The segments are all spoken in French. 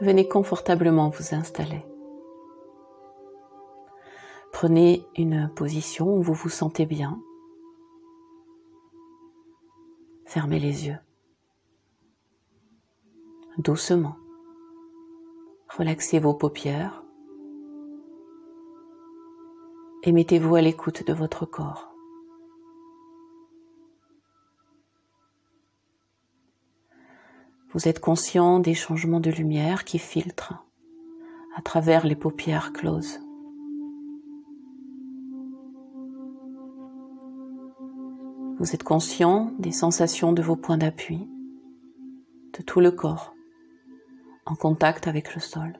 venez confortablement vous installer. Prenez une position où vous vous sentez bien. Fermez les yeux. Doucement. Relaxez vos paupières et mettez-vous à l'écoute de votre corps. Vous êtes conscient des changements de lumière qui filtrent à travers les paupières closes. Vous êtes conscient des sensations de vos points d'appui, de tout le corps, en contact avec le sol.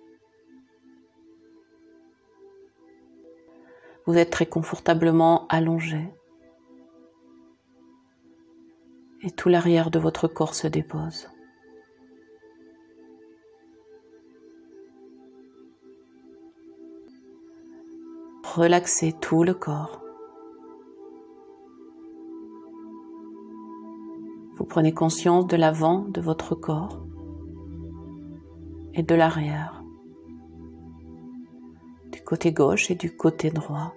Vous êtes très confortablement allongé et tout l'arrière de votre corps se dépose. Relaxez tout le corps. Vous prenez conscience de l'avant de votre corps et de l'arrière, du côté gauche et du côté droit.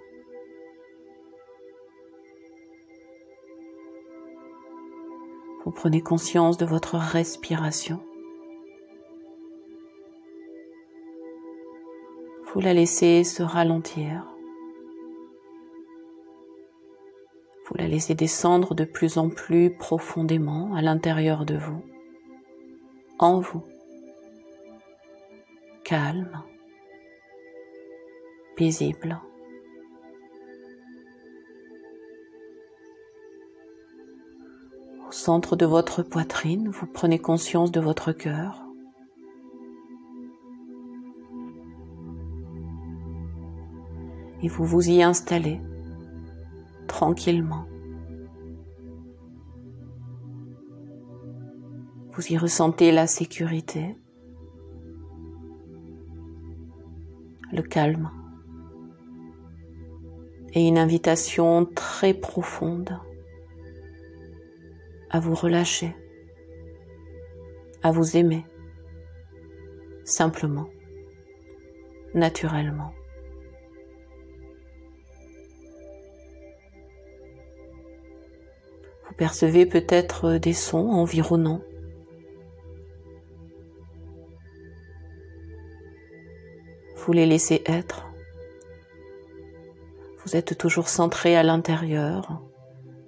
Vous prenez conscience de votre respiration. Vous la laissez se ralentir. Vous la laissez descendre de plus en plus profondément à l'intérieur de vous, en vous, calme, paisible. Au centre de votre poitrine, vous prenez conscience de votre cœur. Et vous vous y installez tranquillement. Vous y ressentez la sécurité, le calme et une invitation très profonde à vous relâcher, à vous aimer, simplement, naturellement. Percevez peut-être des sons environnants. Vous les laissez être. Vous êtes toujours centré à l'intérieur,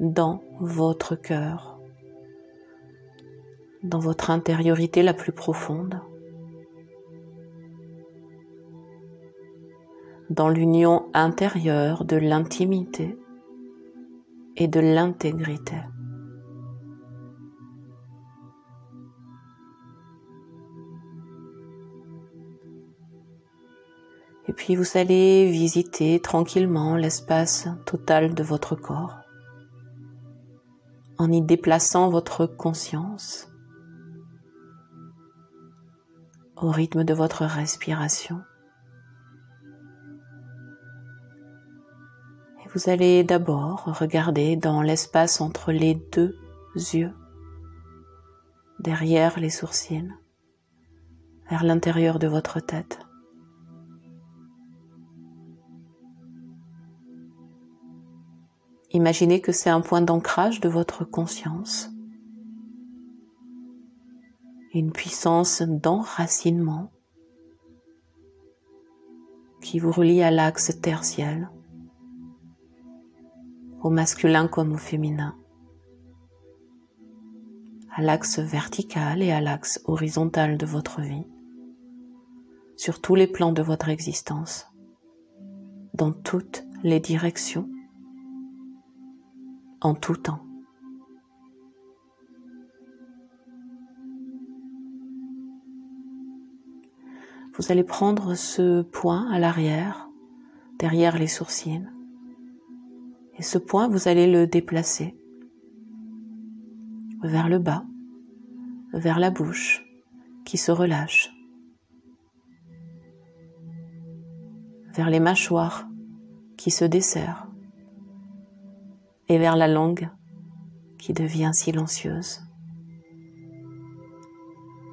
dans votre cœur, dans votre intériorité la plus profonde, dans l'union intérieure de l'intimité et de l'intégrité. Puis vous allez visiter tranquillement l'espace total de votre corps en y déplaçant votre conscience au rythme de votre respiration. Et vous allez d'abord regarder dans l'espace entre les deux yeux, derrière les sourcils, vers l'intérieur de votre tête. Imaginez que c'est un point d'ancrage de votre conscience, une puissance d'enracinement qui vous relie à l'axe tertiel, au masculin comme au féminin, à l'axe vertical et à l'axe horizontal de votre vie, sur tous les plans de votre existence, dans toutes les directions en tout temps. Vous allez prendre ce point à l'arrière, derrière les sourcils, et ce point, vous allez le déplacer vers le bas, vers la bouche qui se relâche, vers les mâchoires qui se desserrent, et vers la langue qui devient silencieuse.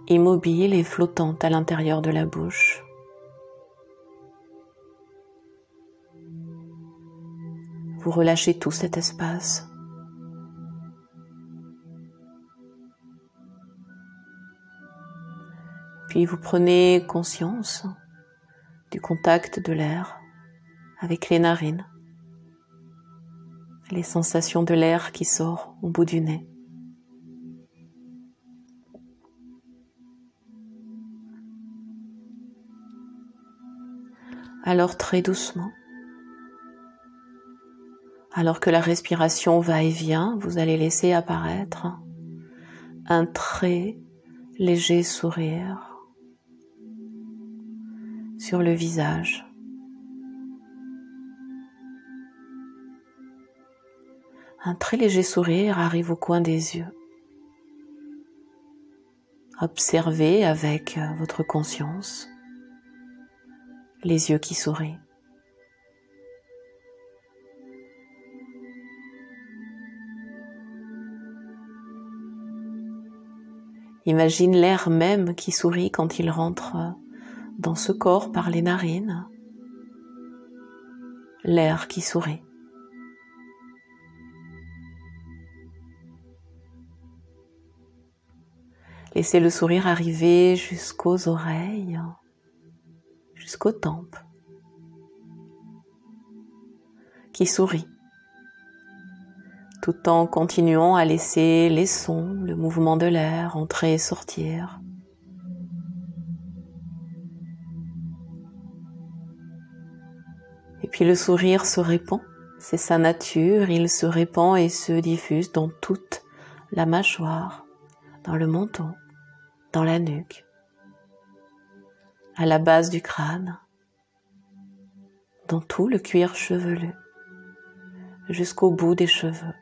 immobile et flottante à l'intérieur de la bouche. Vous relâchez tout cet espace. Puis vous prenez conscience du contact de l'air avec les narines, les sensations de l'air qui sort au bout du nez. Alors très doucement, alors que la respiration va et vient, vous allez laisser apparaître un très léger sourire sur le visage. Un très léger sourire arrive au coin des yeux. Observez avec votre conscience les yeux qui sourient. Imagine l'air même qui sourit quand il rentre dans ce corps par les narines. L'air qui sourit. Laissez le sourire arriver jusqu'aux oreilles, jusqu'aux tempes, qui sourit. Tout en continuant à laisser les sons, le mouvement de l'air entrer et sortir. Et puis le sourire se répand, c'est sa nature, il se répand et se diffuse dans toute la mâchoire, dans le menton, dans la nuque, à la base du crâne, dans tout le cuir chevelu, jusqu'au bout des cheveux.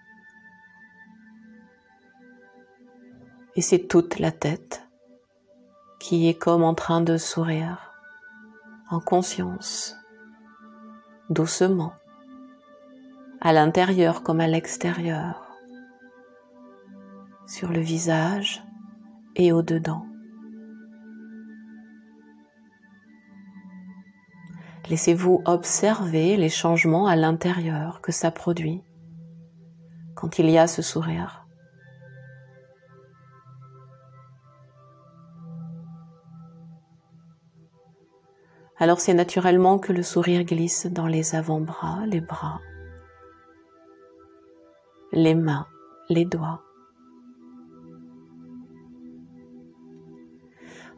et c'est toute la tête qui est comme en train de sourire, en conscience, doucement, à l'intérieur comme à l'extérieur, sur le visage et au-dedans. Laissez-vous observer les changements à l'intérieur que ça produit quand il y a ce sourire. Alors c'est naturellement que le sourire glisse dans les avant-bras, les bras, les mains, les doigts.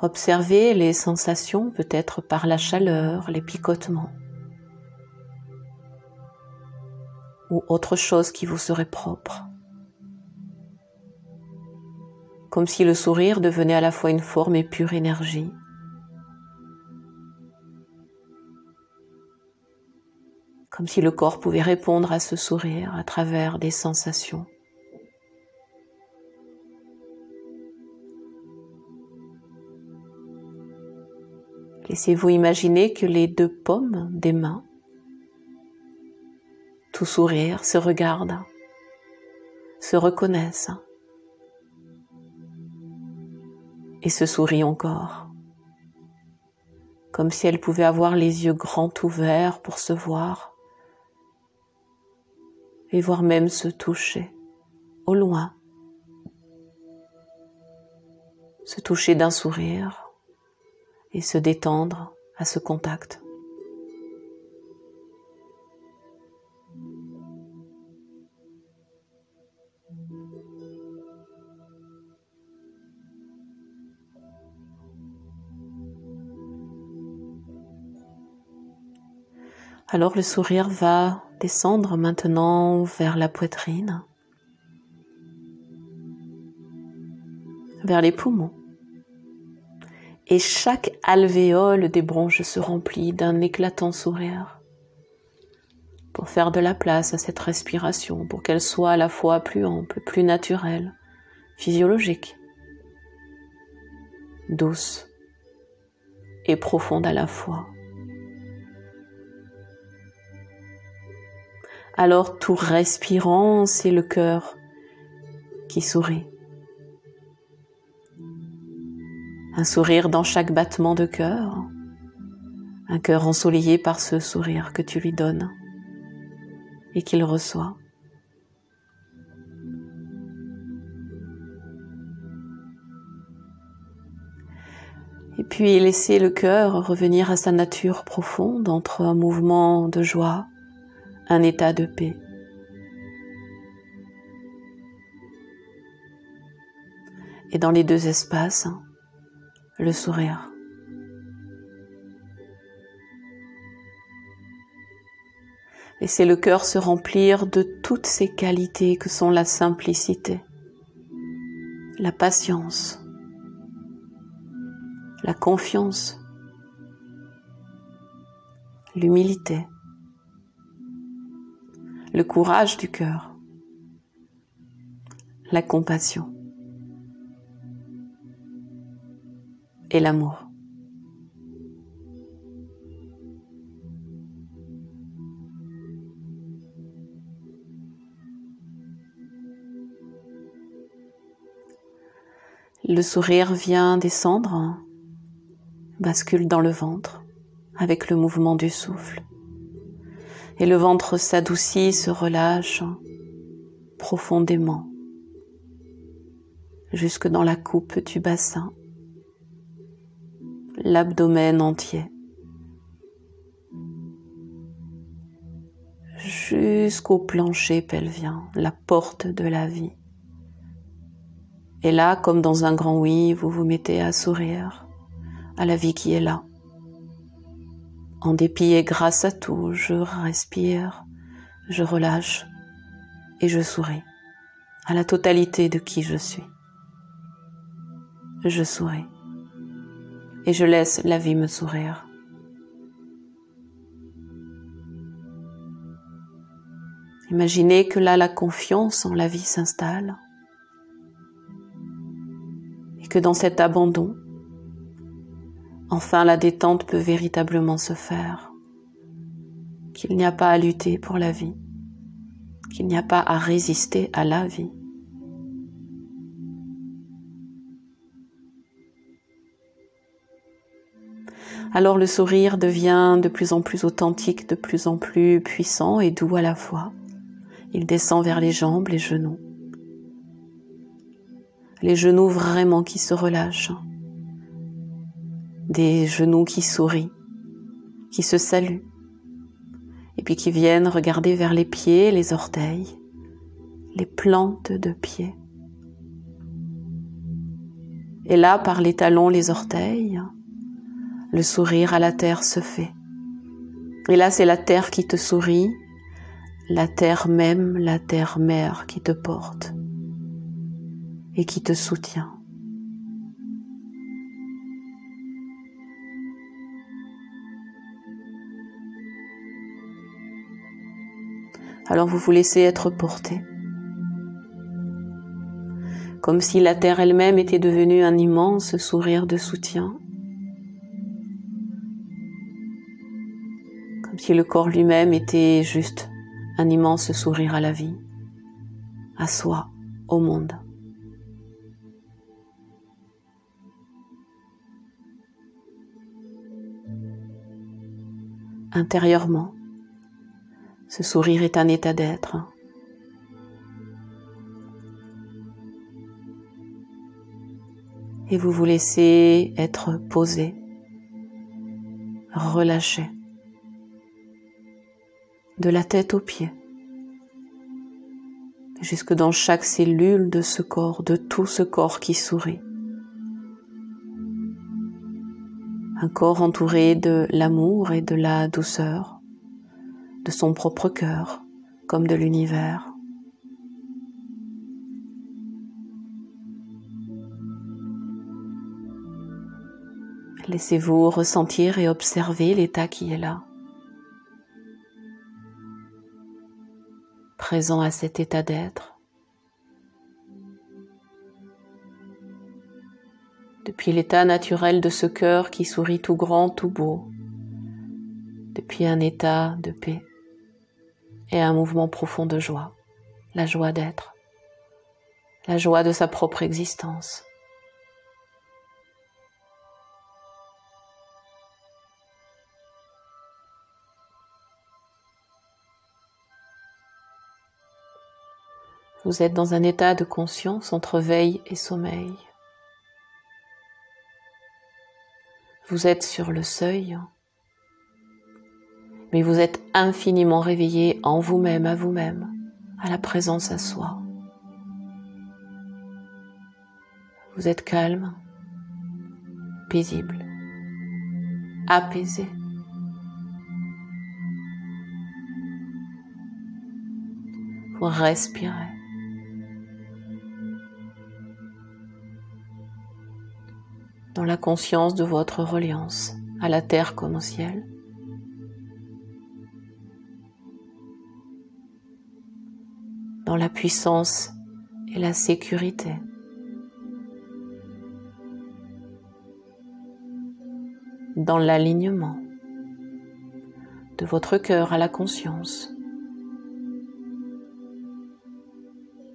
Observez les sensations peut-être par la chaleur, les picotements ou autre chose qui vous serait propre. Comme si le sourire devenait à la fois une forme et pure énergie. comme si le corps pouvait répondre à ce sourire à travers des sensations. Laissez-vous imaginer que les deux pommes des mains, tout sourire, se regardent, se reconnaissent et se sourient encore, comme si elles pouvaient avoir les yeux grands ouverts pour se voir et voire même se toucher au loin, se toucher d'un sourire et se détendre à ce contact. Alors le sourire va descendre maintenant vers la poitrine, vers les poumons. Et chaque alvéole des bronches se remplit d'un éclatant sourire pour faire de la place à cette respiration, pour qu'elle soit à la fois plus ample, plus naturelle, physiologique, douce et profonde à la fois. alors tout respirant, c'est le cœur qui sourit. Un sourire dans chaque battement de cœur, un cœur ensoleillé par ce sourire que tu lui donnes et qu'il reçoit. Et puis laisser le cœur revenir à sa nature profonde entre un mouvement de joie, un état de paix. Et dans les deux espaces, le sourire. Laissez le cœur se remplir de toutes ces qualités que sont la simplicité, la patience, la confiance, l'humilité, le courage du cœur, la compassion et l'amour. Le sourire vient descendre, bascule dans le ventre avec le mouvement du souffle. Et le ventre s'adoucit, se relâche profondément jusque dans la coupe du bassin, l'abdomen entier, jusqu'au plancher pelvien, la porte de la vie. Et là, comme dans un grand oui, vous vous mettez à sourire à la vie qui est là. En dépit et grâce à tout, je respire, je relâche et je souris à la totalité de qui je suis. Je souris et je laisse la vie me sourire. Imaginez que là la confiance en la vie s'installe que dans cet abandon, enfin la détente peut véritablement se faire, qu'il n'y a pas à lutter pour la vie, qu'il n'y a pas à résister à la vie. Alors le sourire devient de plus en plus authentique, de plus en plus puissant et doux à la fois. Il descend vers les jambes, les genoux les genoux vraiment qui se relâchent, des genoux qui sourient, qui se saluent, et puis qui viennent regarder vers les pieds, les orteils, les plantes de pieds. Et là, par les talons, les orteils, le sourire à la terre se fait. Et là, c'est la terre qui te sourit, la terre même, la terre mère qui te porte et qui te soutient. Alors vous vous laissez être porté, comme si la terre elle-même était devenue un immense sourire de soutien, si le corps lui-même était juste un immense sourire à la vie, à soi, au monde. intérieurement. Ce sourire est un état d'être. Et vous vous laissez être posé, relâché, de la tête aux pieds, jusque dans chaque cellule de ce corps, de tout ce corps qui sourit. un corps entouré de l'amour et de la douceur, de son propre cœur comme de l'univers. Laissez-vous ressentir et observer l'état qui est là. À cet état d'être. depuis l'état naturel de ce cœur qui sourit tout grand, tout beau, depuis un état de paix et un mouvement profond de joie, la joie d'être, la joie de sa propre existence. Vous êtes dans un état de conscience entre veille et sommeil. Vous êtes sur le seuil, mais vous êtes infiniment réveillé en vous-même, à vous-même, à la présence à soi. Vous êtes calme, paisible, apaisé. Vous respirez. La conscience de votre reliance à la terre comme au ciel. dans la puissance et la sécurité. dans l'alignement de votre cœur à la conscience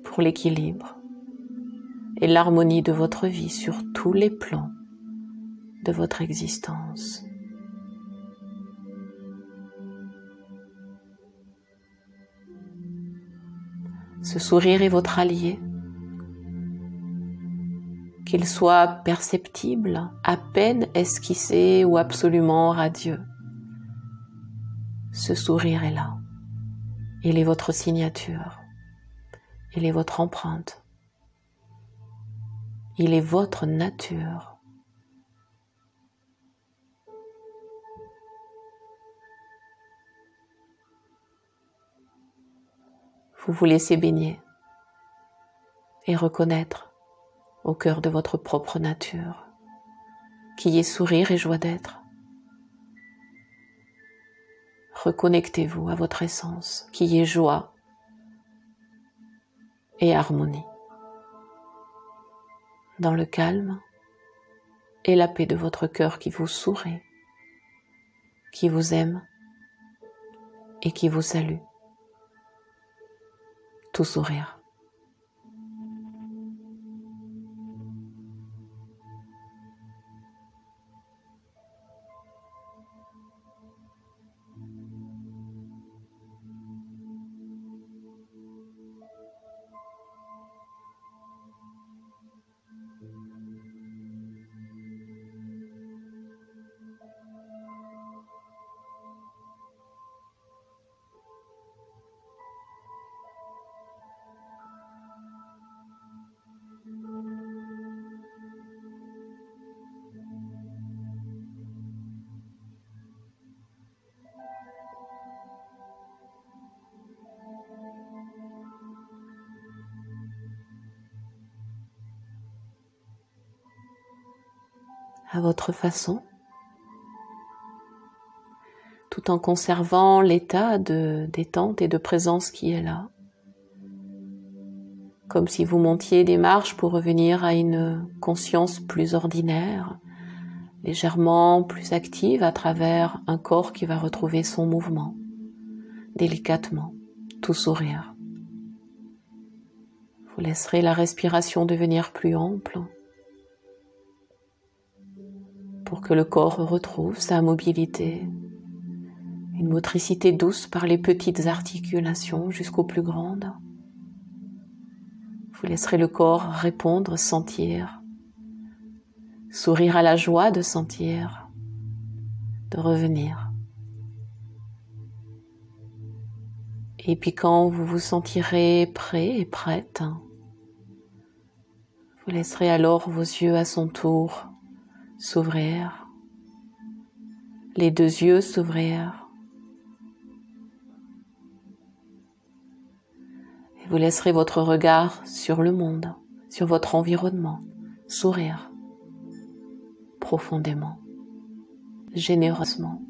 pour l'équilibre et l'harmonie de votre vie sur tous les plans de votre existence. Ce sourire est votre allié, qu'il soit perceptible, à peine esquissé ou absolument radieux. Ce sourire est là. Il est votre signature. Il est votre empreinte. Il est votre nature. Vous vous laissez baigner et reconnaître au cœur de votre propre nature qui est sourire et joie d'être. Reconnectez-vous à votre essence qui est joie et harmonie. Dans le calme et la paix de votre cœur qui vous sourit, qui vous aime et qui vous salue tout sourire. Votre façon, tout en conservant l'état de détente et de présence qui est là. Comme si vous montiez des marches pour revenir à une conscience plus ordinaire, légèrement plus active à travers un corps qui va retrouver son mouvement, délicatement, tout sourire. Vous laisserez la respiration devenir plus ample pour que le corps retrouve sa mobilité, une motricité douce par les petites articulations jusqu'aux plus grandes. Vous laisserez le corps répondre, sentir, sourire à la joie de sentir, de revenir. Et puis quand vous vous sentirez prêt et prête, vous laisserez alors vos yeux à son tour s'ouvrir, les deux yeux s'ouvrir. Et vous laisserez votre regard sur le monde, sur votre environnement, sourire profondément, généreusement.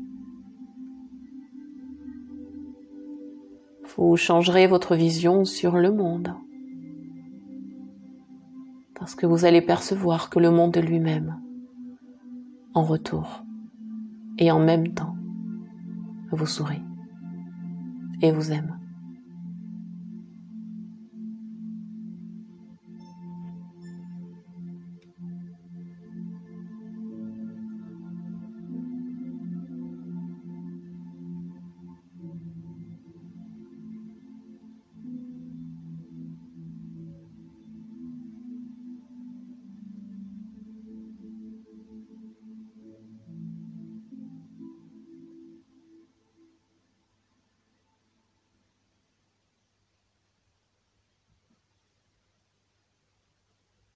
Vous changerez votre vision sur le monde parce que vous allez percevoir que le monde lui-même en retour et en même temps vous sourit et vous aime.